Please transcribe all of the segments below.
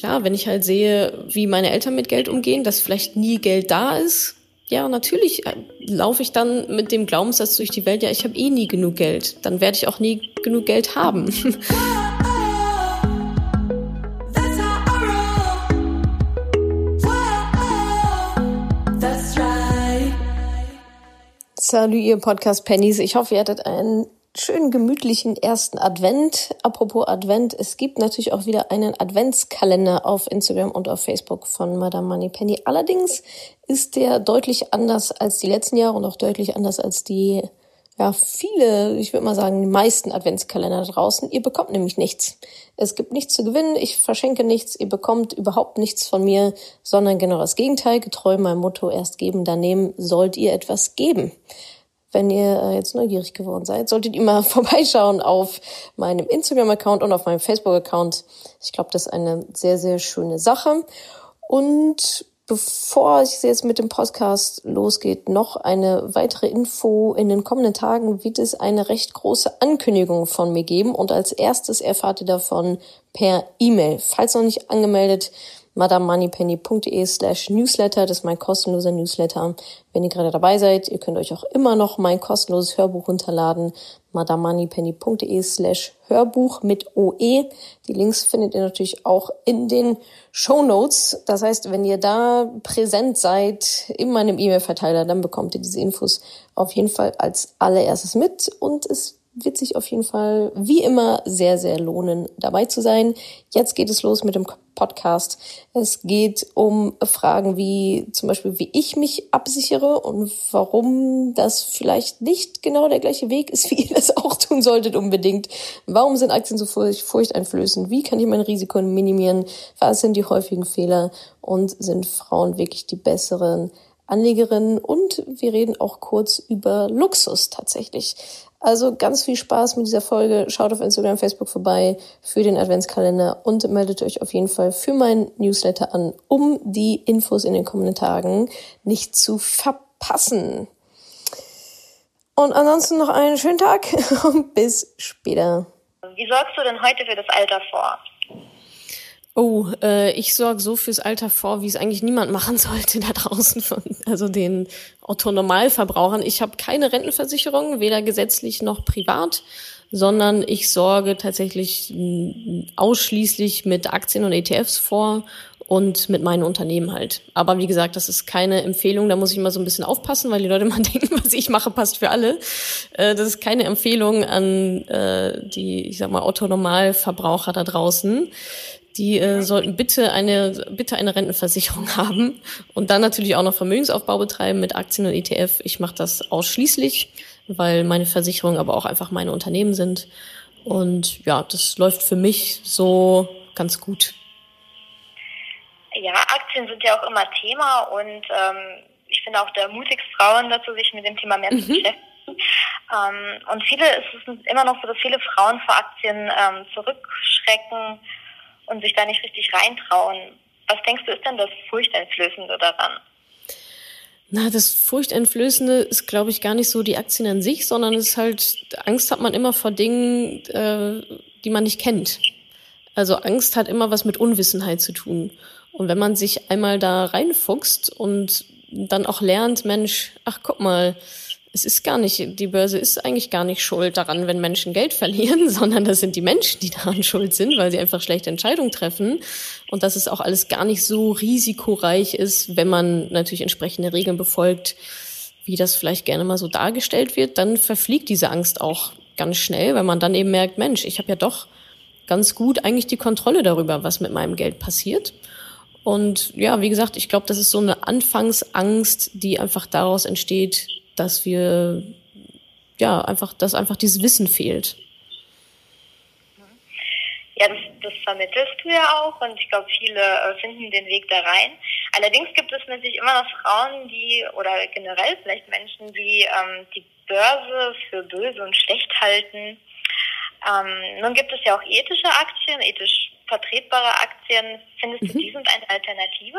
ja, wenn ich halt sehe, wie meine Eltern mit Geld umgehen, dass vielleicht nie Geld da ist, ja, natürlich äh, laufe ich dann mit dem Glaubenssatz durch die Welt, ja, ich habe eh nie genug Geld. Dann werde ich auch nie genug Geld haben. Salut, ihr Podcast Pennies. Ich hoffe, ihr hattet einen schönen gemütlichen ersten Advent. Apropos Advent, es gibt natürlich auch wieder einen Adventskalender auf Instagram und auf Facebook von Madame Moneypenny. Allerdings ist der deutlich anders als die letzten Jahre und auch deutlich anders als die ja, viele, ich würde mal sagen, die meisten Adventskalender draußen. Ihr bekommt nämlich nichts. Es gibt nichts zu gewinnen, ich verschenke nichts, ihr bekommt überhaupt nichts von mir, sondern genau das Gegenteil. Getreu meinem Motto, erst geben, dann nehmen, sollt ihr etwas geben. Wenn ihr äh, jetzt neugierig geworden seid, solltet ihr mal vorbeischauen auf meinem Instagram-Account und auf meinem Facebook-Account. Ich glaube, das ist eine sehr, sehr schöne Sache. Und bevor es jetzt mit dem Podcast losgeht, noch eine weitere Info. In den kommenden Tagen wird es eine recht große Ankündigung von mir geben und als erstes erfahrt ihr davon per E-Mail. Falls noch nicht angemeldet, madamoneypenny.de slash newsletter. Das ist mein kostenloser Newsletter. Wenn ihr gerade dabei seid, ihr könnt euch auch immer noch mein kostenloses Hörbuch runterladen. madamoneypenny.de slash Hörbuch mit OE. Die Links findet ihr natürlich auch in den Show Notes. Das heißt, wenn ihr da präsent seid in meinem E-Mail-Verteiler, dann bekommt ihr diese Infos auf jeden Fall als allererstes mit und es wird sich auf jeden Fall wie immer sehr, sehr lohnen, dabei zu sein. Jetzt geht es los mit dem Podcast. Es geht um Fragen wie zum Beispiel, wie ich mich absichere und warum das vielleicht nicht genau der gleiche Weg ist, wie ihr das auch tun solltet unbedingt. Warum sind Aktien so furchteinflößend? Wie kann ich mein Risiko minimieren? Was sind die häufigen Fehler? Und sind Frauen wirklich die besseren Anlegerinnen? Und wir reden auch kurz über Luxus tatsächlich. Also ganz viel Spaß mit dieser Folge. Schaut auf Instagram, Facebook vorbei für den Adventskalender und meldet euch auf jeden Fall für meinen Newsletter an, um die Infos in den kommenden Tagen nicht zu verpassen. Und ansonsten noch einen schönen Tag und bis später. Wie sorgst du denn heute für das Alter vor? Oh, äh, ich sorge so fürs Alter vor, wie es eigentlich niemand machen sollte da draußen, von, also den Otto-Normalverbrauchern. Ich habe keine Rentenversicherung, weder gesetzlich noch privat, sondern ich sorge tatsächlich ausschließlich mit Aktien und ETFs vor und mit meinen Unternehmen halt. Aber wie gesagt, das ist keine Empfehlung, da muss ich mal so ein bisschen aufpassen, weil die Leute mal denken, was ich mache, passt für alle. Äh, das ist keine Empfehlung an äh, die, ich sag mal, Otto-Normalverbraucher da draußen die äh, sollten bitte eine, bitte eine Rentenversicherung haben und dann natürlich auch noch Vermögensaufbau betreiben mit Aktien und ETF. Ich mache das ausschließlich, weil meine Versicherungen aber auch einfach meine Unternehmen sind. Und ja, das läuft für mich so ganz gut. Ja, Aktien sind ja auch immer Thema und ähm, ich finde auch der mutigste Frauen dazu, sich mit dem Thema mehr mhm. zu beschäftigen. Ähm, und viele, es ist immer noch so, dass viele Frauen vor Aktien ähm, zurückschrecken und sich da nicht richtig reintrauen. Was denkst du, ist denn das Furchteinflößende daran? Na, das Furchteinflößende ist, glaube ich, gar nicht so die Aktien an sich, sondern es ist halt, Angst hat man immer vor Dingen, äh, die man nicht kennt. Also Angst hat immer was mit Unwissenheit zu tun. Und wenn man sich einmal da reinfuchst und dann auch lernt, Mensch, ach guck mal, es ist gar nicht, die Börse ist eigentlich gar nicht schuld daran, wenn Menschen Geld verlieren, sondern das sind die Menschen, die daran schuld sind, weil sie einfach schlechte Entscheidungen treffen. Und dass es auch alles gar nicht so risikoreich ist, wenn man natürlich entsprechende Regeln befolgt, wie das vielleicht gerne mal so dargestellt wird, dann verfliegt diese Angst auch ganz schnell, weil man dann eben merkt, Mensch, ich habe ja doch ganz gut eigentlich die Kontrolle darüber, was mit meinem Geld passiert. Und ja, wie gesagt, ich glaube, das ist so eine Anfangsangst, die einfach daraus entsteht, dass wir, ja, einfach, dass einfach dieses Wissen fehlt. Ja, das, das vermittelst du ja auch und ich glaube, viele äh, finden den Weg da rein. Allerdings gibt es natürlich immer noch Frauen, die, oder generell vielleicht Menschen, die ähm, die Börse für böse und schlecht halten. Ähm, nun gibt es ja auch ethische Aktien, ethisch vertretbare Aktien. Findest mhm. du, die sind eine Alternative?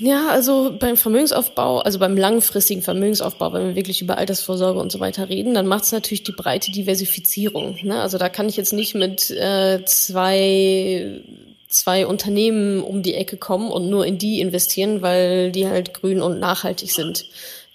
Ja, also beim Vermögensaufbau, also beim langfristigen Vermögensaufbau, wenn wir wirklich über Altersvorsorge und so weiter reden, dann macht es natürlich die breite Diversifizierung. Ne? Also da kann ich jetzt nicht mit äh, zwei zwei Unternehmen um die Ecke kommen und nur in die investieren, weil die halt grün und nachhaltig sind.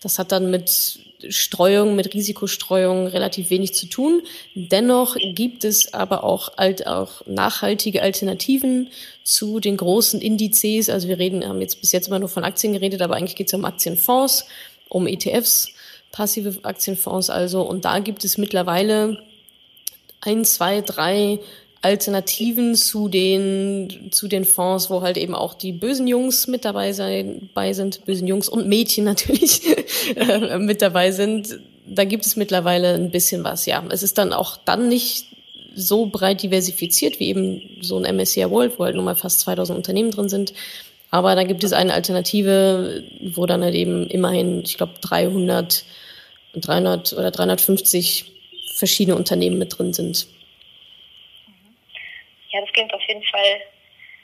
Das hat dann mit Streuung, mit Risikostreuung relativ wenig zu tun. Dennoch gibt es aber auch, alt, auch nachhaltige Alternativen zu den großen Indizes. Also wir reden, haben jetzt bis jetzt immer nur von Aktien geredet, aber eigentlich geht es um Aktienfonds, um ETFs, passive Aktienfonds also. Und da gibt es mittlerweile ein, zwei, drei Alternativen zu den, zu den Fonds, wo halt eben auch die bösen Jungs mit dabei, sein, bei sind, bösen Jungs und Mädchen natürlich äh, mit dabei sind. Da gibt es mittlerweile ein bisschen was, ja. Es ist dann auch dann nicht so breit diversifiziert wie eben so ein MSCI World, wo halt nur mal fast 2000 Unternehmen drin sind. Aber da gibt es eine Alternative, wo dann halt eben immerhin, ich glaube, 300, 300 oder 350 verschiedene Unternehmen mit drin sind. Ja, das klingt auf jeden Fall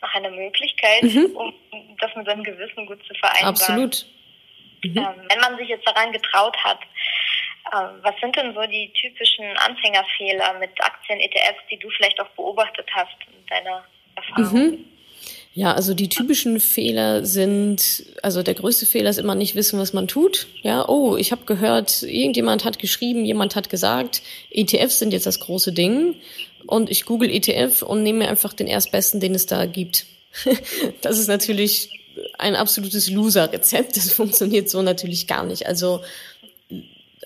nach einer Möglichkeit, mhm. um das mit seinem Gewissen gut zu vereinbaren. Absolut. Mhm. Ähm, wenn man sich jetzt daran getraut hat, ähm, was sind denn so die typischen Anfängerfehler mit Aktien, ETFs, die du vielleicht auch beobachtet hast in deiner Erfahrung? Mhm. Ja, also die typischen Fehler sind, also der größte Fehler ist immer nicht wissen, was man tut. Ja, oh, ich habe gehört, irgendjemand hat geschrieben, jemand hat gesagt, ETFs sind jetzt das große Ding und ich google ETF und nehme mir einfach den erstbesten, den es da gibt. das ist natürlich ein absolutes Loser-Rezept. Das funktioniert so natürlich gar nicht. Also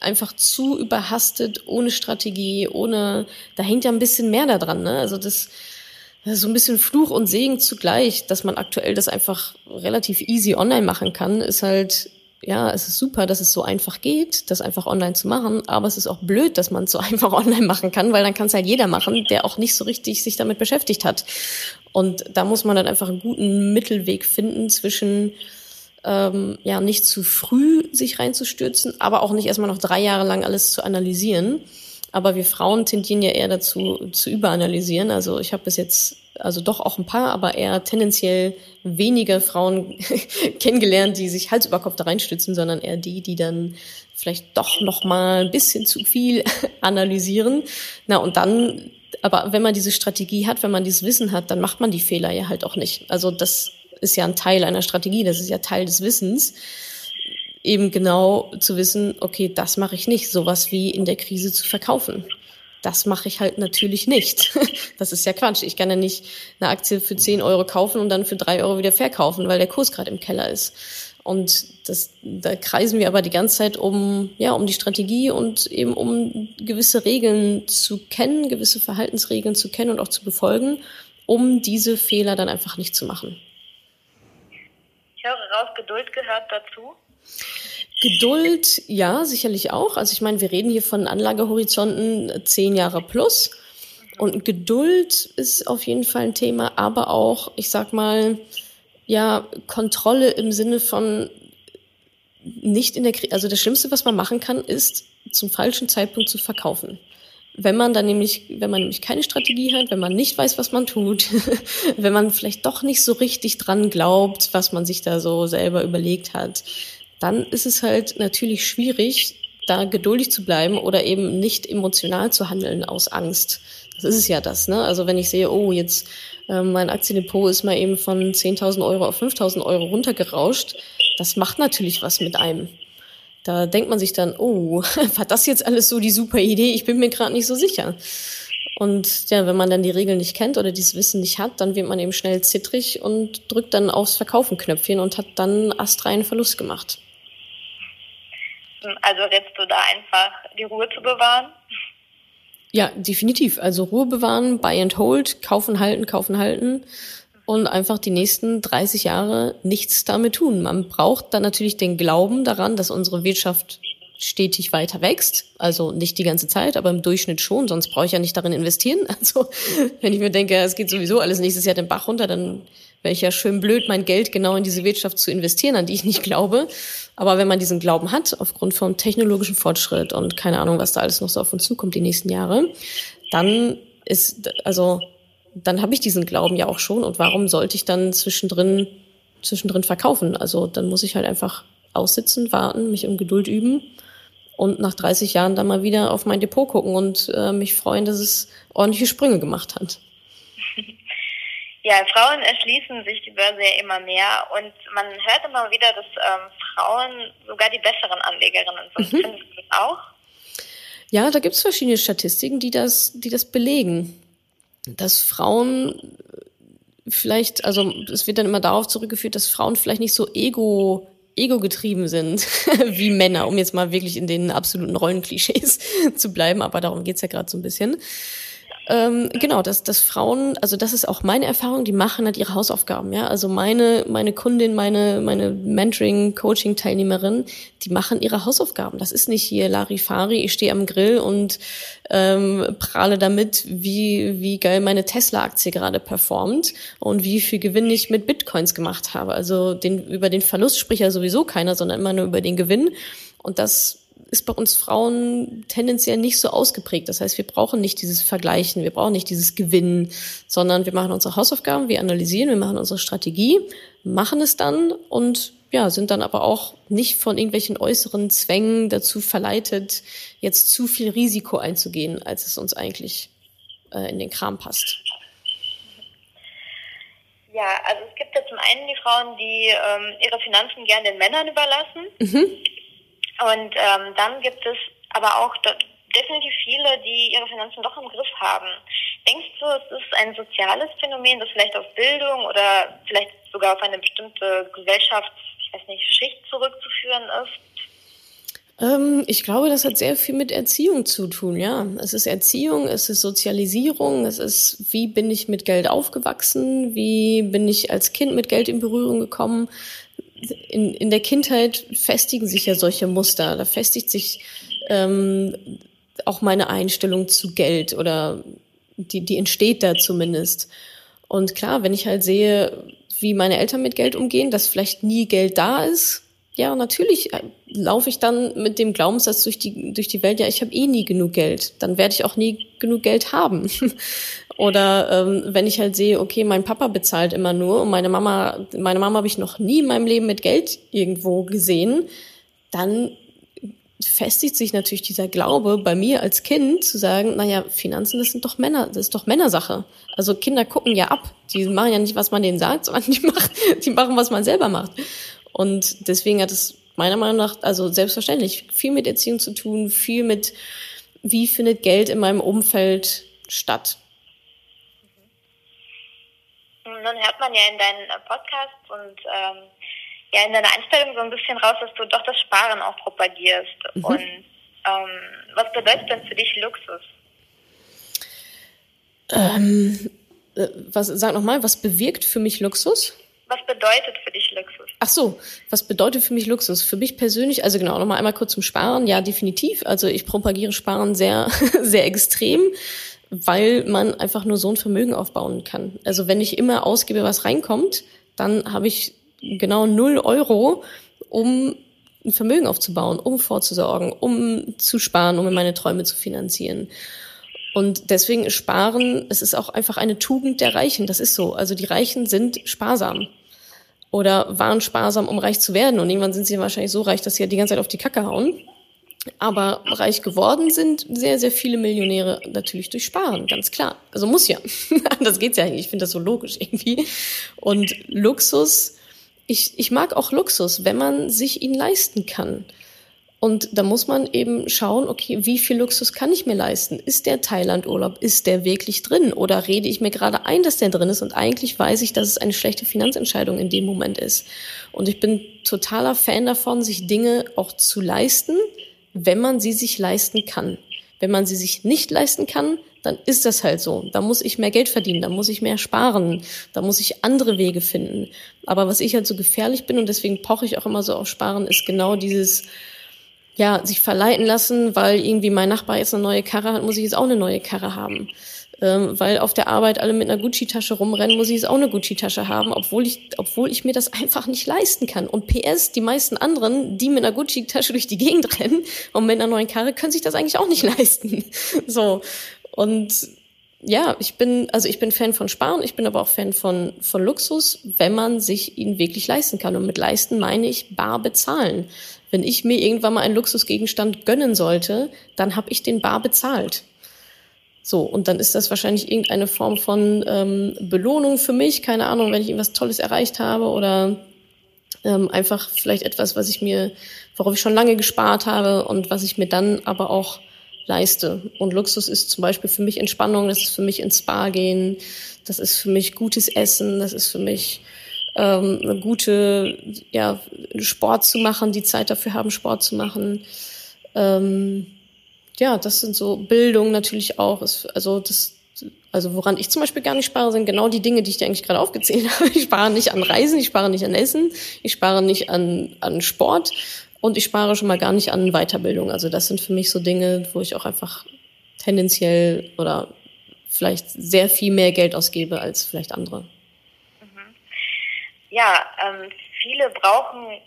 einfach zu überhastet, ohne Strategie, ohne, da hängt ja ein bisschen mehr da dran. Ne? Also das, das so ein bisschen Fluch und Segen zugleich, dass man aktuell das einfach relativ easy online machen kann, ist halt ja, es ist super, dass es so einfach geht, das einfach online zu machen, aber es ist auch blöd, dass man es so einfach online machen kann, weil dann kann es halt jeder machen, der auch nicht so richtig sich damit beschäftigt hat. Und da muss man dann einfach einen guten Mittelweg finden zwischen ähm, ja nicht zu früh sich reinzustürzen, aber auch nicht erstmal noch drei Jahre lang alles zu analysieren. Aber wir Frauen tendieren ja eher dazu zu überanalysieren. Also ich habe bis jetzt also doch auch ein paar, aber eher tendenziell weniger Frauen kennengelernt, die sich Hals über Kopf da reinstützen, sondern eher die, die dann vielleicht doch noch mal ein bisschen zu viel analysieren. Na und dann, aber wenn man diese Strategie hat, wenn man dieses Wissen hat, dann macht man die Fehler ja halt auch nicht. Also das ist ja ein Teil einer Strategie, das ist ja Teil des Wissens eben genau zu wissen, okay, das mache ich nicht, sowas wie in der Krise zu verkaufen das mache ich halt natürlich nicht. Das ist ja Quatsch. Ich kann ja nicht eine Aktie für 10 Euro kaufen und dann für 3 Euro wieder verkaufen, weil der Kurs gerade im Keller ist. Und das, da kreisen wir aber die ganze Zeit um, ja, um die Strategie und eben um gewisse Regeln zu kennen, gewisse Verhaltensregeln zu kennen und auch zu befolgen, um diese Fehler dann einfach nicht zu machen. Ich höre raus, Geduld gehört dazu. Geduld, ja, sicherlich auch. Also ich meine, wir reden hier von Anlagehorizonten zehn Jahre plus. Und Geduld ist auf jeden Fall ein Thema, aber auch, ich sag mal, ja, Kontrolle im Sinne von nicht in der Krise. Also das Schlimmste, was man machen kann, ist zum falschen Zeitpunkt zu verkaufen. Wenn man dann nämlich, wenn man nämlich keine Strategie hat, wenn man nicht weiß, was man tut, wenn man vielleicht doch nicht so richtig dran glaubt, was man sich da so selber überlegt hat, dann ist es halt natürlich schwierig, da geduldig zu bleiben oder eben nicht emotional zu handeln aus Angst. Das ist es ja das, ne? Also wenn ich sehe, oh, jetzt äh, mein Aktiendepot ist mal eben von 10.000 Euro auf 5.000 Euro runtergerauscht, das macht natürlich was mit einem. Da denkt man sich dann, oh, war das jetzt alles so die super Idee? Ich bin mir gerade nicht so sicher. Und ja, wenn man dann die Regeln nicht kennt oder dieses Wissen nicht hat, dann wird man eben schnell zittrig und drückt dann aufs Verkaufen Knöpfchen und hat dann astreinen Verlust gemacht. Also rätst du da einfach, die Ruhe zu bewahren? Ja, definitiv. Also Ruhe bewahren, buy and hold, kaufen, halten, kaufen, halten und einfach die nächsten 30 Jahre nichts damit tun. Man braucht dann natürlich den Glauben daran, dass unsere Wirtschaft stetig weiter wächst. Also nicht die ganze Zeit, aber im Durchschnitt schon, sonst brauche ich ja nicht darin investieren. Also wenn ich mir denke, es geht sowieso alles nächstes Jahr den Bach runter, dann wäre ich ja schön blöd, mein Geld genau in diese Wirtschaft zu investieren, an die ich nicht glaube. Aber wenn man diesen Glauben hat, aufgrund von technologischem Fortschritt und keine Ahnung, was da alles noch so auf uns zukommt die nächsten Jahre, dann ist, also, dann habe ich diesen Glauben ja auch schon. Und warum sollte ich dann zwischendrin, zwischendrin verkaufen? Also, dann muss ich halt einfach aussitzen, warten, mich um Geduld üben und nach 30 Jahren dann mal wieder auf mein Depot gucken und äh, mich freuen, dass es ordentliche Sprünge gemacht hat. Ja, Frauen erschließen sich die Börse ja immer mehr und man hört immer wieder, dass ähm, Frauen sogar die besseren Anlegerinnen sind. Mhm. Findest du das auch? Ja, da gibt es verschiedene Statistiken, die das, die das belegen. Dass Frauen vielleicht, also es wird dann immer darauf zurückgeführt, dass Frauen vielleicht nicht so ego ego getrieben sind wie Männer, um jetzt mal wirklich in den absoluten Rollenklischees zu bleiben, aber darum geht's ja gerade so ein bisschen. Ähm, genau, dass, dass Frauen, also das ist auch meine Erfahrung, die machen halt ihre Hausaufgaben, ja. Also meine, meine Kundin, meine, meine Mentoring, Coaching-Teilnehmerin, die machen ihre Hausaufgaben. Das ist nicht hier Larifari, ich stehe am Grill und ähm, prahle damit, wie, wie geil meine Tesla-Aktie gerade performt und wie viel Gewinn ich mit Bitcoins gemacht habe. Also den, über den Verlust spricht ja sowieso keiner, sondern immer nur über den Gewinn. Und das ist bei uns Frauen tendenziell nicht so ausgeprägt. Das heißt, wir brauchen nicht dieses Vergleichen, wir brauchen nicht dieses Gewinnen, sondern wir machen unsere Hausaufgaben, wir analysieren, wir machen unsere Strategie, machen es dann und ja, sind dann aber auch nicht von irgendwelchen äußeren Zwängen dazu verleitet, jetzt zu viel Risiko einzugehen, als es uns eigentlich äh, in den Kram passt. Ja, also es gibt ja zum einen die Frauen, die ähm, ihre Finanzen gern den Männern überlassen. Mhm und ähm, dann gibt es aber auch definitiv viele, die ihre Finanzen doch im Griff haben. Denkst du, es ist ein soziales Phänomen, das vielleicht auf Bildung oder vielleicht sogar auf eine bestimmte Gesellschafts, ich weiß nicht, Schicht zurückzuführen ist? Ähm, ich glaube, das hat sehr viel mit Erziehung zu tun, ja. Es ist Erziehung, es ist Sozialisierung, es ist, wie bin ich mit Geld aufgewachsen, wie bin ich als Kind mit Geld in Berührung gekommen, in, in der Kindheit festigen sich ja solche Muster. Da festigt sich ähm, auch meine Einstellung zu Geld oder die, die entsteht da zumindest. Und klar, wenn ich halt sehe, wie meine Eltern mit Geld umgehen, dass vielleicht nie Geld da ist, ja, natürlich äh, laufe ich dann mit dem Glaubenssatz durch die, durch die Welt, ja, ich habe eh nie genug Geld. Dann werde ich auch nie genug Geld haben. Oder ähm, wenn ich halt sehe, okay, mein Papa bezahlt immer nur und meine Mama, meine Mama habe ich noch nie in meinem Leben mit Geld irgendwo gesehen, dann festigt sich natürlich dieser Glaube bei mir als Kind zu sagen, naja, Finanzen, das sind doch Männer, das ist doch Männersache. Also Kinder gucken ja ab. Die machen ja nicht, was man denen sagt, sondern die machen, die machen, was man selber macht. Und deswegen hat es meiner Meinung nach, also selbstverständlich, viel mit Erziehung zu tun, viel mit, wie findet Geld in meinem Umfeld statt. Nun hört man ja in deinen äh, Podcasts und ähm, ja in deiner Einstellung so ein bisschen raus, dass du doch das Sparen auch propagierst. Mhm. Und ähm, was bedeutet denn für dich Luxus? Ähm, äh, was, sag nochmal, was bewirkt für mich Luxus? Was bedeutet für dich Luxus? Ach so, was bedeutet für mich Luxus? Für mich persönlich, also genau, nochmal einmal kurz zum Sparen. Ja, definitiv. Also ich propagiere Sparen sehr, sehr extrem weil man einfach nur so ein Vermögen aufbauen kann. Also wenn ich immer ausgebe, was reinkommt, dann habe ich genau null Euro, um ein Vermögen aufzubauen, um vorzusorgen, um zu sparen, um meine Träume zu finanzieren. Und deswegen sparen, es ist auch einfach eine Tugend der Reichen. Das ist so. Also die Reichen sind sparsam oder waren sparsam, um reich zu werden. Und irgendwann sind sie wahrscheinlich so reich, dass sie ja die ganze Zeit auf die Kacke hauen. Aber reich geworden sind sehr, sehr viele Millionäre natürlich durch Sparen, ganz klar. Also muss ja. das geht's ja nicht. Ich finde das so logisch irgendwie. Und Luxus, ich, ich mag auch Luxus, wenn man sich ihn leisten kann. Und da muss man eben schauen, okay, wie viel Luxus kann ich mir leisten? Ist der Thailand-Urlaub, ist der wirklich drin? Oder rede ich mir gerade ein, dass der drin ist und eigentlich weiß ich, dass es eine schlechte Finanzentscheidung in dem Moment ist? Und ich bin totaler Fan davon, sich Dinge auch zu leisten, wenn man sie sich leisten kann. Wenn man sie sich nicht leisten kann, dann ist das halt so. Da muss ich mehr Geld verdienen, da muss ich mehr sparen, da muss ich andere Wege finden. Aber was ich halt so gefährlich bin und deswegen poche ich auch immer so auf Sparen, ist genau dieses, ja, sich verleiten lassen, weil irgendwie mein Nachbar jetzt eine neue Karre hat, muss ich jetzt auch eine neue Karre haben ähm, weil auf der Arbeit alle mit einer Gucci-Tasche rumrennen, muss ich jetzt auch eine Gucci-Tasche haben, obwohl ich, obwohl ich mir das einfach nicht leisten kann. Und PS, die meisten anderen, die mit einer Gucci-Tasche durch die Gegend rennen und mit einer neuen Karre, können sich das eigentlich auch nicht leisten. So. Und ja, ich bin, also ich bin Fan von Sparen, ich bin aber auch Fan von, von Luxus, wenn man sich ihn wirklich leisten kann. Und mit leisten meine ich bar bezahlen. Wenn ich mir irgendwann mal einen Luxusgegenstand gönnen sollte, dann habe ich den bar bezahlt. So, und dann ist das wahrscheinlich irgendeine Form von ähm, Belohnung für mich, keine Ahnung, wenn ich irgendwas Tolles erreicht habe oder ähm, einfach vielleicht etwas, was ich mir, worauf ich schon lange gespart habe und was ich mir dann aber auch leiste. Und Luxus ist zum Beispiel für mich Entspannung, das ist für mich ins Spa gehen, das ist für mich gutes Essen, das ist für mich ähm, eine gute, ja, Sport zu machen, die Zeit dafür haben, Sport zu machen. Ähm, ja, das sind so Bildung natürlich auch. Ist, also das, also woran ich zum Beispiel gar nicht spare, sind genau die Dinge, die ich dir eigentlich gerade aufgezählt habe. Ich spare nicht an Reisen, ich spare nicht an Essen, ich spare nicht an, an Sport und ich spare schon mal gar nicht an Weiterbildung. Also das sind für mich so Dinge, wo ich auch einfach tendenziell oder vielleicht sehr viel mehr Geld ausgebe als vielleicht andere. Ja, ähm, viele brauchen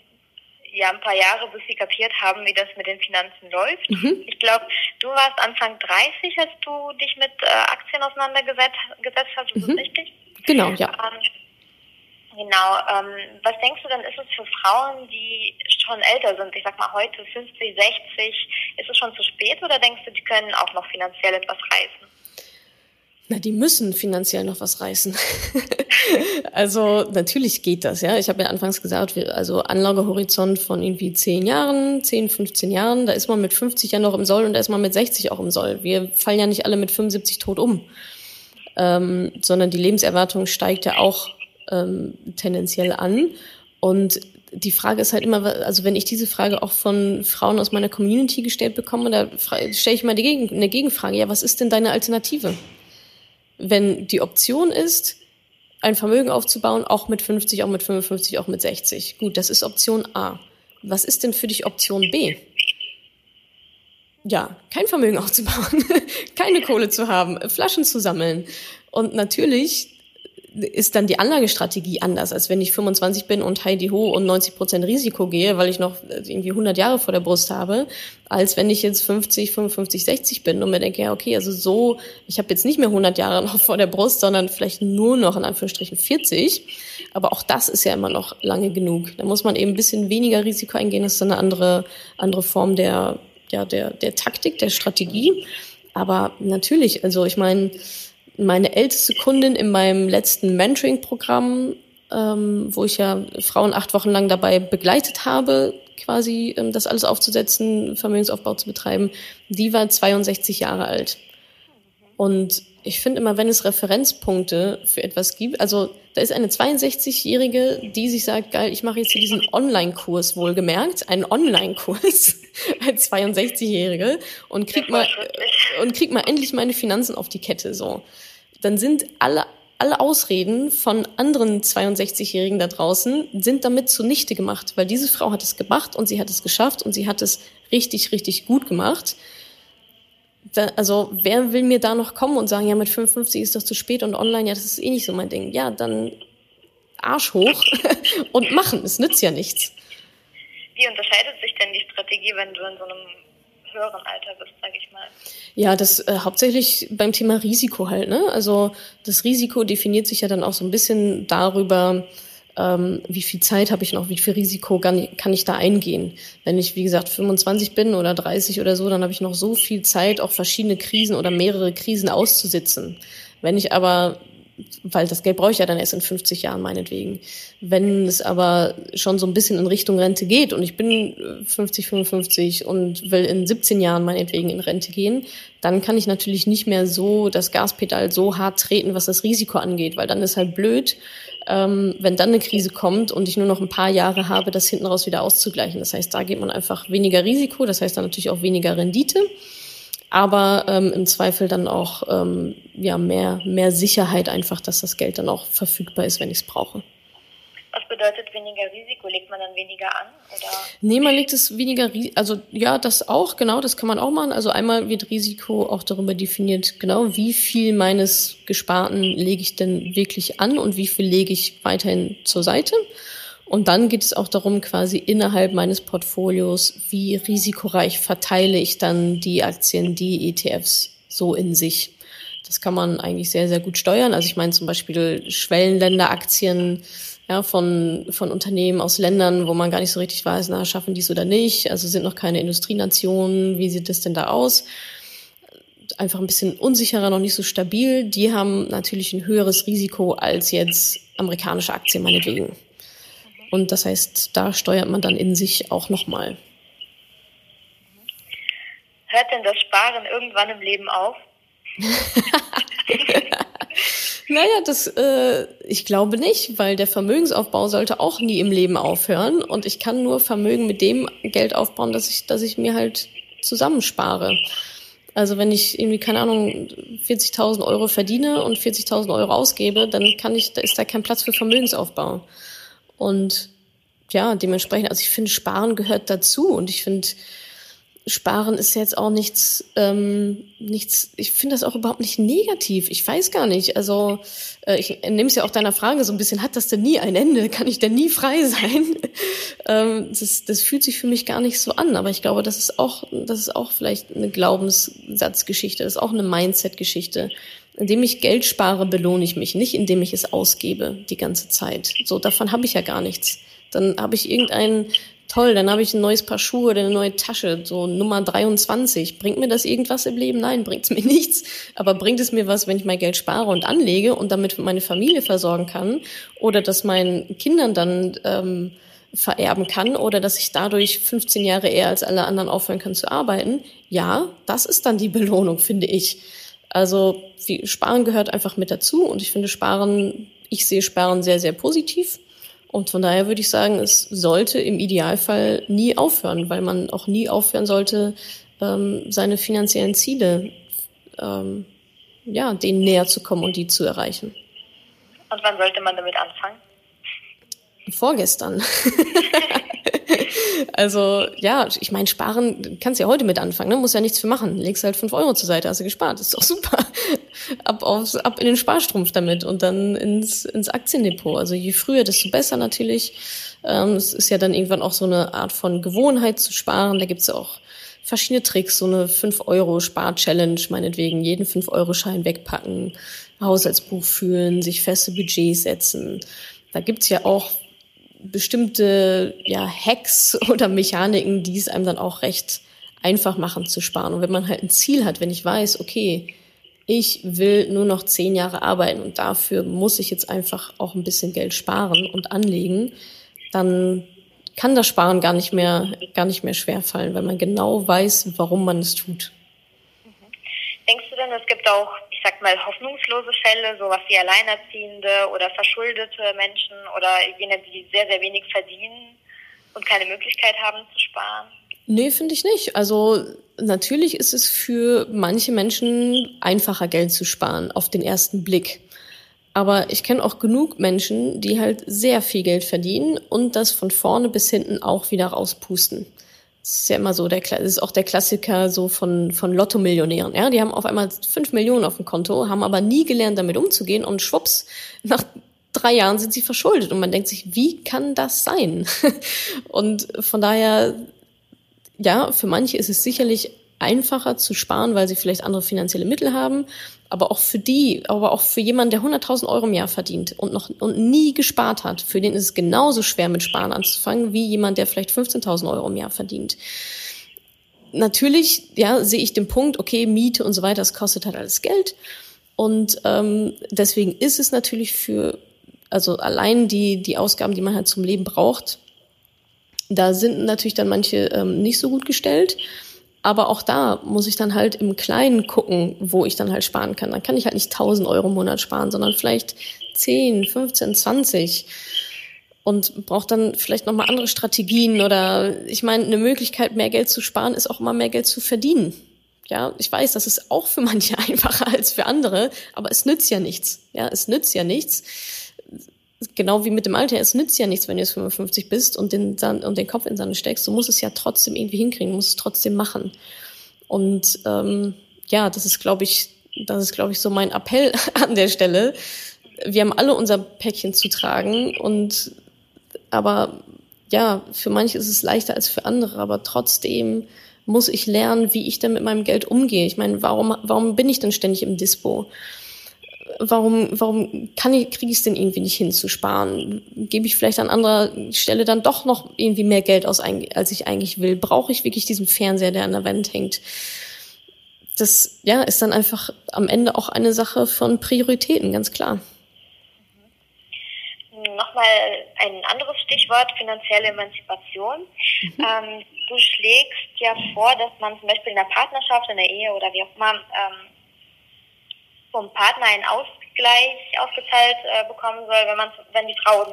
ja ein paar Jahre, bis sie kapiert haben, wie das mit den Finanzen läuft. Mhm. Ich glaube, du warst Anfang 30, als du dich mit äh, Aktien auseinandergesetzt gesetzt hast. Ist mhm. das richtig? Genau, ja. Ähm, genau. Ähm, was denkst du denn, ist es für Frauen, die schon älter sind, ich sag mal heute 50, 60, ist es schon zu spät oder denkst du, die können auch noch finanziell etwas reißen? Na, die müssen finanziell noch was reißen. also natürlich geht das, ja. Ich habe ja anfangs gesagt, also Anlagehorizont von irgendwie zehn Jahren, zehn, 15 Jahren, da ist man mit 50 ja noch im Soll und da ist man mit 60 auch im Soll. Wir fallen ja nicht alle mit 75 tot um, ähm, sondern die Lebenserwartung steigt ja auch ähm, tendenziell an. Und die Frage ist halt immer, also wenn ich diese Frage auch von Frauen aus meiner Community gestellt bekomme, da stelle ich mal Gegen eine Gegenfrage. Ja, was ist denn deine Alternative? Wenn die Option ist, ein Vermögen aufzubauen, auch mit 50, auch mit 55, auch mit 60. Gut, das ist Option A. Was ist denn für dich Option B? Ja, kein Vermögen aufzubauen, keine Kohle zu haben, Flaschen zu sammeln. Und natürlich ist dann die Anlagestrategie anders, als wenn ich 25 bin und Heidi Ho und 90 Prozent Risiko gehe, weil ich noch irgendwie 100 Jahre vor der Brust habe, als wenn ich jetzt 50, 55, 60 bin und mir denke, ja, okay, also so, ich habe jetzt nicht mehr 100 Jahre noch vor der Brust, sondern vielleicht nur noch in Anführungsstrichen 40. Aber auch das ist ja immer noch lange genug. Da muss man eben ein bisschen weniger Risiko eingehen. Das ist eine andere, andere Form der, ja, der, der Taktik, der Strategie. Aber natürlich, also ich meine, meine älteste Kundin in meinem letzten Mentoring-Programm, ähm, wo ich ja Frauen acht Wochen lang dabei begleitet habe, quasi ähm, das alles aufzusetzen, Vermögensaufbau zu betreiben, die war 62 Jahre alt. Und ich finde immer, wenn es Referenzpunkte für etwas gibt, also da ist eine 62-Jährige, die sich sagt, geil, ich mache jetzt hier diesen Online-Kurs, wohlgemerkt, einen Online-Kurs als 62-Jährige und krieg mal und krieg mal endlich meine Finanzen auf die Kette so dann sind alle alle Ausreden von anderen 62-Jährigen da draußen sind damit zunichte gemacht, weil diese Frau hat es gemacht und sie hat es geschafft und sie hat es richtig, richtig gut gemacht. Da, also wer will mir da noch kommen und sagen, ja, mit 55 ist das zu spät und online, ja, das ist eh nicht so mein Ding. Ja, dann Arsch hoch und machen, es nützt ja nichts. Wie unterscheidet sich denn die Strategie, wenn du in so einem höheren Alter bist, sage ich mal. Ja, das äh, hauptsächlich beim Thema Risiko halt. Ne? Also das Risiko definiert sich ja dann auch so ein bisschen darüber, ähm, wie viel Zeit habe ich noch, wie viel Risiko kann, kann ich da eingehen. Wenn ich, wie gesagt, 25 bin oder 30 oder so, dann habe ich noch so viel Zeit, auch verschiedene Krisen oder mehrere Krisen auszusitzen. Wenn ich aber weil das Geld brauche ich ja dann erst in 50 Jahren meinetwegen. Wenn es aber schon so ein bisschen in Richtung Rente geht und ich bin 50, 55 und will in 17 Jahren meinetwegen in Rente gehen, dann kann ich natürlich nicht mehr so das Gaspedal so hart treten, was das Risiko angeht, weil dann ist halt blöd, ähm, wenn dann eine Krise kommt und ich nur noch ein paar Jahre habe, das hinten raus wieder auszugleichen. Das heißt, da geht man einfach weniger Risiko, das heißt dann natürlich auch weniger Rendite aber ähm, im Zweifel dann auch ähm, ja mehr mehr Sicherheit einfach, dass das Geld dann auch verfügbar ist, wenn ich es brauche. Was bedeutet weniger Risiko? Legt man dann weniger an? Oder? Nee, man legt es weniger, also ja, das auch, genau, das kann man auch machen. Also einmal wird Risiko auch darüber definiert, genau, wie viel meines Gesparten lege ich denn wirklich an und wie viel lege ich weiterhin zur Seite. Und dann geht es auch darum, quasi innerhalb meines Portfolios, wie risikoreich verteile ich dann die Aktien, die ETFs so in sich. Das kann man eigentlich sehr, sehr gut steuern. Also ich meine zum Beispiel Schwellenländeraktien ja, von, von Unternehmen aus Ländern, wo man gar nicht so richtig weiß, na, schaffen die es oder nicht. Also sind noch keine Industrienationen. Wie sieht das denn da aus? einfach ein bisschen unsicherer, noch nicht so stabil, die haben natürlich ein höheres Risiko als jetzt amerikanische Aktien meinetwegen. Und das heißt, da steuert man dann in sich auch nochmal. Hört denn das Sparen irgendwann im Leben auf? naja, das, äh, ich glaube nicht, weil der Vermögensaufbau sollte auch nie im Leben aufhören. Und ich kann nur Vermögen mit dem Geld aufbauen, dass ich, dass ich mir halt zusammenspare. Also wenn ich irgendwie, keine Ahnung, 40.000 Euro verdiene und 40.000 Euro ausgebe, dann kann ich, da ist da kein Platz für Vermögensaufbau. Und ja, dementsprechend, also ich finde, Sparen gehört dazu und ich finde, Sparen ist jetzt auch nichts, ähm, nichts, ich finde das auch überhaupt nicht negativ. Ich weiß gar nicht. Also äh, ich nehme es ja auch deiner Frage so ein bisschen, hat das denn nie ein Ende? Kann ich denn nie frei sein? ähm, das, das fühlt sich für mich gar nicht so an, aber ich glaube, das ist auch, das ist auch vielleicht eine Glaubenssatzgeschichte, das ist auch eine Mindset-Geschichte. Indem ich Geld spare, belohne ich mich, nicht indem ich es ausgebe die ganze Zeit. So, davon habe ich ja gar nichts. Dann habe ich irgendeinen toll, dann habe ich ein neues Paar Schuhe oder eine neue Tasche, so Nummer 23. Bringt mir das irgendwas im Leben? Nein, bringt es mir nichts. Aber bringt es mir was, wenn ich mein Geld spare und anlege und damit meine Familie versorgen kann oder das meinen Kindern dann ähm, vererben kann oder dass ich dadurch 15 Jahre eher als alle anderen aufhören kann zu arbeiten? Ja, das ist dann die Belohnung, finde ich. Also wie, Sparen gehört einfach mit dazu und ich finde Sparen, ich sehe Sparen sehr, sehr positiv und von daher würde ich sagen, es sollte im Idealfall nie aufhören, weil man auch nie aufhören sollte, ähm, seine finanziellen Ziele, ähm, ja, denen näher zu kommen und die zu erreichen. Und wann sollte man damit anfangen? Vorgestern. also ja, ich meine, sparen kannst ja heute mit anfangen, ne? muss ja nichts für machen. Legst halt fünf Euro zur Seite, hast du gespart, ist doch super. ab, aufs, ab in den Sparstrumpf damit und dann ins, ins Aktiendepot. Also je früher, desto besser natürlich. Ähm, es ist ja dann irgendwann auch so eine Art von Gewohnheit zu sparen. Da gibt's ja auch verschiedene Tricks, so eine 5-Euro-Spar-Challenge, meinetwegen jeden 5-Euro-Schein wegpacken, Haushaltsbuch führen, sich feste Budgets setzen. Da gibt's ja auch bestimmte ja, Hacks oder Mechaniken, die es einem dann auch recht einfach machen zu sparen. Und wenn man halt ein Ziel hat, wenn ich weiß, okay, ich will nur noch zehn Jahre arbeiten und dafür muss ich jetzt einfach auch ein bisschen Geld sparen und anlegen, dann kann das Sparen gar nicht mehr, gar nicht mehr schwerfallen, weil man genau weiß, warum man es tut. Denkst du denn, es gibt auch ich sag mal, hoffnungslose Fälle, sowas wie Alleinerziehende oder verschuldete Menschen oder jene, die sehr, sehr wenig verdienen und keine Möglichkeit haben zu sparen? Nee, finde ich nicht. Also natürlich ist es für manche Menschen einfacher, Geld zu sparen, auf den ersten Blick. Aber ich kenne auch genug Menschen, die halt sehr viel Geld verdienen und das von vorne bis hinten auch wieder rauspusten. Das ist ja immer so, der, das ist auch der Klassiker so von, von Lotto-Millionären. Ja? Die haben auf einmal fünf Millionen auf dem Konto, haben aber nie gelernt, damit umzugehen und schwupps, nach drei Jahren sind sie verschuldet und man denkt sich, wie kann das sein? und von daher, ja, für manche ist es sicherlich einfacher zu sparen, weil sie vielleicht andere finanzielle Mittel haben aber auch für die, aber auch für jemanden, der 100.000 Euro im Jahr verdient und noch und nie gespart hat, für den ist es genauso schwer mit Sparen anzufangen wie jemand, der vielleicht 15.000 Euro im Jahr verdient. Natürlich, ja, sehe ich den Punkt, okay, Miete und so weiter, das kostet halt alles Geld und ähm, deswegen ist es natürlich für, also allein die die Ausgaben, die man halt zum Leben braucht, da sind natürlich dann manche ähm, nicht so gut gestellt. Aber auch da muss ich dann halt im Kleinen gucken, wo ich dann halt sparen kann. Dann kann ich halt nicht 1000 Euro im Monat sparen, sondern vielleicht 10, 15, 20 und braucht dann vielleicht nochmal andere Strategien oder ich meine, eine Möglichkeit, mehr Geld zu sparen, ist auch immer mehr Geld zu verdienen. Ja, ich weiß, das ist auch für manche einfacher als für andere, aber es nützt ja nichts. Ja, es nützt ja nichts genau wie mit dem Alter, es nützt ja nichts, wenn du jetzt 55 bist und den, Sand, und den Kopf in den Sand steckst. Du musst es ja trotzdem irgendwie hinkriegen, musst es trotzdem machen. Und ähm, ja, das ist, glaube ich, das ist, glaube ich, so mein Appell an der Stelle. Wir haben alle unser Päckchen zu tragen und aber ja, für manche ist es leichter als für andere, aber trotzdem muss ich lernen, wie ich denn mit meinem Geld umgehe. Ich meine, warum, warum bin ich denn ständig im Dispo? Warum, warum kann ich, kriege ich es denn irgendwie nicht hinzusparen? Gebe ich vielleicht an anderer Stelle dann doch noch irgendwie mehr Geld aus, als ich eigentlich will? Brauche ich wirklich diesen Fernseher, der an der Wand hängt? das ja ist dann einfach am Ende auch eine Sache von Prioritäten, ganz klar. Nochmal ein anderes Stichwort, finanzielle Emanzipation. Mhm. Ähm, du schlägst ja vor, dass man zum Beispiel in der Partnerschaft, in der Ehe oder wie auch immer ähm, vom Partner einen Ausgleich ausgezahlt äh, bekommen soll, wenn man, wenn die Frau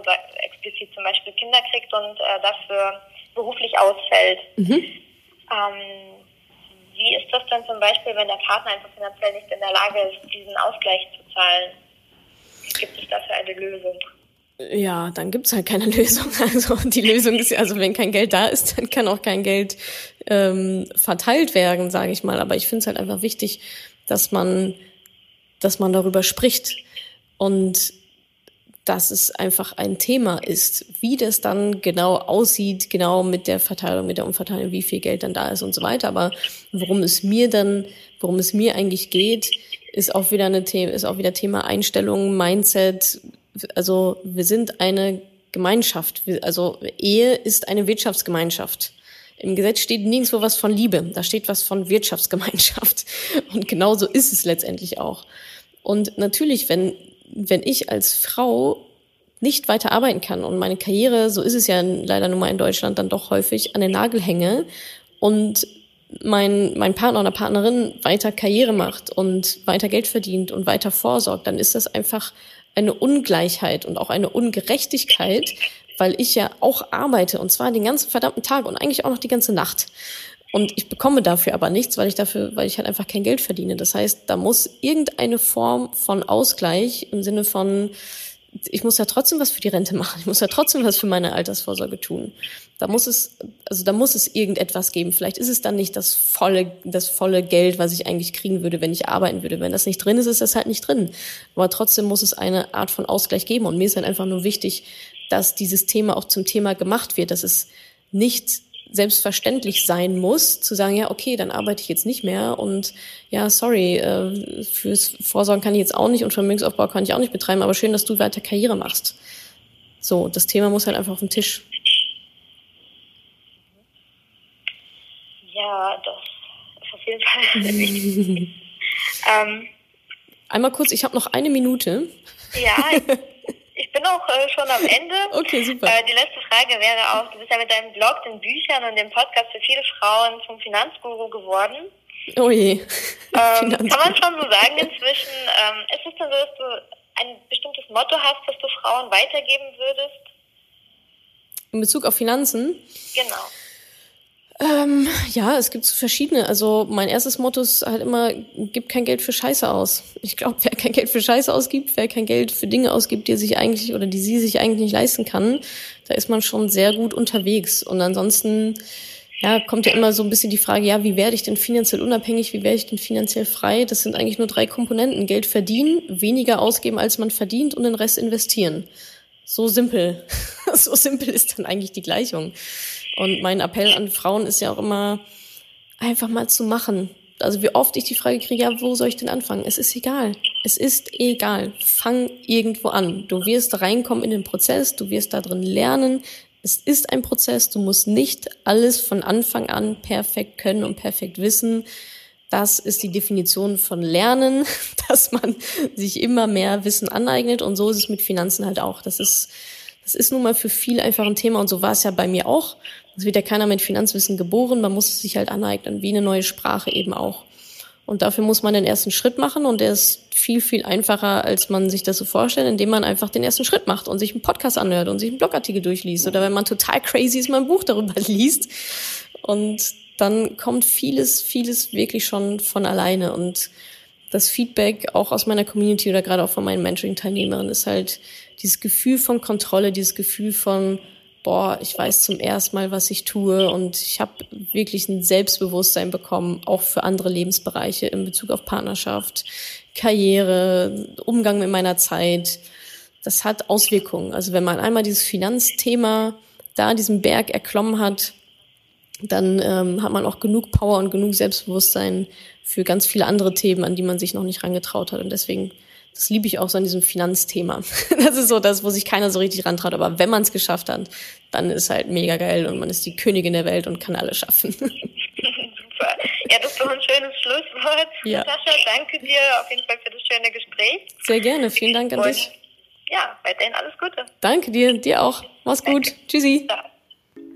explizit zum Beispiel Kinder kriegt und äh, dafür beruflich ausfällt. Mhm. Ähm, wie ist das denn zum Beispiel, wenn der Partner einfach finanziell nicht in der Lage ist, diesen Ausgleich zu zahlen? Gibt es dafür eine Lösung? Ja, dann gibt's halt keine Lösung. Also die Lösung ist ja, also wenn kein Geld da ist, dann kann auch kein Geld ähm, verteilt werden, sage ich mal. Aber ich finde es halt einfach wichtig, dass man, dass man darüber spricht und dass es einfach ein Thema ist, wie das dann genau aussieht, genau mit der Verteilung, mit der Umverteilung, wie viel Geld dann da ist und so weiter. Aber worum es mir dann, worum es mir eigentlich geht, ist auch wieder eine Thema, ist auch wieder Thema Einstellung, Mindset. Also wir sind eine Gemeinschaft. Also Ehe ist eine Wirtschaftsgemeinschaft. Im Gesetz steht nirgendwo was von Liebe, da steht was von Wirtschaftsgemeinschaft. Und genauso ist es letztendlich auch. Und natürlich, wenn wenn ich als Frau nicht weiter arbeiten kann und meine Karriere, so ist es ja leider nun mal in Deutschland dann doch häufig, an den Nagel hänge und mein, mein Partner oder Partnerin weiter Karriere macht und weiter Geld verdient und weiter vorsorgt, dann ist das einfach eine Ungleichheit und auch eine Ungerechtigkeit, weil ich ja auch arbeite und zwar den ganzen verdammten Tag und eigentlich auch noch die ganze Nacht. Und ich bekomme dafür aber nichts, weil ich dafür, weil ich halt einfach kein Geld verdiene. Das heißt, da muss irgendeine Form von Ausgleich im Sinne von, ich muss ja trotzdem was für die Rente machen. Ich muss ja trotzdem was für meine Altersvorsorge tun. Da muss es, also da muss es irgendetwas geben. Vielleicht ist es dann nicht das volle, das volle Geld, was ich eigentlich kriegen würde, wenn ich arbeiten würde. Wenn das nicht drin ist, ist das halt nicht drin. Aber trotzdem muss es eine Art von Ausgleich geben. Und mir ist halt einfach nur wichtig, dass dieses Thema auch zum Thema gemacht wird, dass es nicht selbstverständlich sein muss, zu sagen, ja, okay, dann arbeite ich jetzt nicht mehr und ja, sorry, äh, fürs Vorsorgen kann ich jetzt auch nicht und Vermögensaufbau kann ich auch nicht betreiben, aber schön, dass du weiter Karriere machst. So, das Thema muss halt einfach auf den Tisch. Ja, das ist auf jeden Fall wichtig. ähm, Einmal kurz, ich habe noch eine Minute. Ja, bin auch äh, schon am Ende. Okay, super. Äh, die letzte Frage wäre auch, du bist ja mit deinem Blog, den Büchern und dem Podcast für viele Frauen zum Finanzguru geworden. Oh je. Ähm, kann man schon so sagen inzwischen. Ähm, ist es denn so, dass du ein bestimmtes Motto hast, das du Frauen weitergeben würdest? In Bezug auf Finanzen? Genau. Ähm, ja, es gibt verschiedene. Also mein erstes Motto ist halt immer, gib kein Geld für Scheiße aus. Ich glaube, wer kein Geld für Scheiße ausgibt, wer kein Geld für Dinge ausgibt, die er sich eigentlich oder die sie sich eigentlich nicht leisten kann, da ist man schon sehr gut unterwegs. Und ansonsten, ja, kommt ja immer so ein bisschen die Frage, ja, wie werde ich denn finanziell unabhängig, wie werde ich denn finanziell frei? Das sind eigentlich nur drei Komponenten. Geld verdienen, weniger ausgeben, als man verdient und den Rest investieren. So simpel. so simpel ist dann eigentlich die Gleichung. Und mein Appell an Frauen ist ja auch immer, einfach mal zu machen. Also wie oft ich die Frage kriege, ja, wo soll ich denn anfangen? Es ist egal. Es ist egal. Fang irgendwo an. Du wirst reinkommen in den Prozess, du wirst da drin lernen. Es ist ein Prozess, du musst nicht alles von Anfang an perfekt können und perfekt wissen. Das ist die Definition von Lernen, dass man sich immer mehr Wissen aneignet und so ist es mit Finanzen halt auch. Das ist, das ist nun mal für viel einfach ein Thema und so war es ja bei mir auch. Es wird ja keiner mit Finanzwissen geboren, man muss es sich halt aneignen, wie eine neue Sprache eben auch. Und dafür muss man den ersten Schritt machen und der ist viel, viel einfacher, als man sich das so vorstellt, indem man einfach den ersten Schritt macht und sich einen Podcast anhört und sich einen Blogartikel durchliest oder wenn man total crazy ist, mal ein Buch darüber liest. Und dann kommt vieles, vieles wirklich schon von alleine und das Feedback auch aus meiner Community oder gerade auch von meinen Mentoring-Teilnehmern ist halt dieses Gefühl von Kontrolle, dieses Gefühl von boah, ich weiß zum ersten Mal, was ich tue und ich habe wirklich ein Selbstbewusstsein bekommen, auch für andere Lebensbereiche in Bezug auf Partnerschaft, Karriere, Umgang mit meiner Zeit. Das hat Auswirkungen. Also wenn man einmal dieses Finanzthema da diesen Berg erklommen hat, dann ähm, hat man auch genug Power und genug Selbstbewusstsein für ganz viele andere Themen, an die man sich noch nicht rangetraut hat. Und deswegen das liebe ich auch so an diesem Finanzthema. Das ist so das, wo sich keiner so richtig rantraut. Aber wenn man es geschafft hat, dann ist halt mega geil und man ist die Königin der Welt und kann alles schaffen. Super. Ja, das ist doch ein schönes Schlusswort. Ja. Sascha, danke dir auf jeden Fall für das schöne Gespräch. Sehr gerne, vielen Dank an Und, dich. Ja, weiterhin alles Gute. Danke dir, dir auch. Mach's gut. Tschüssi. Ja.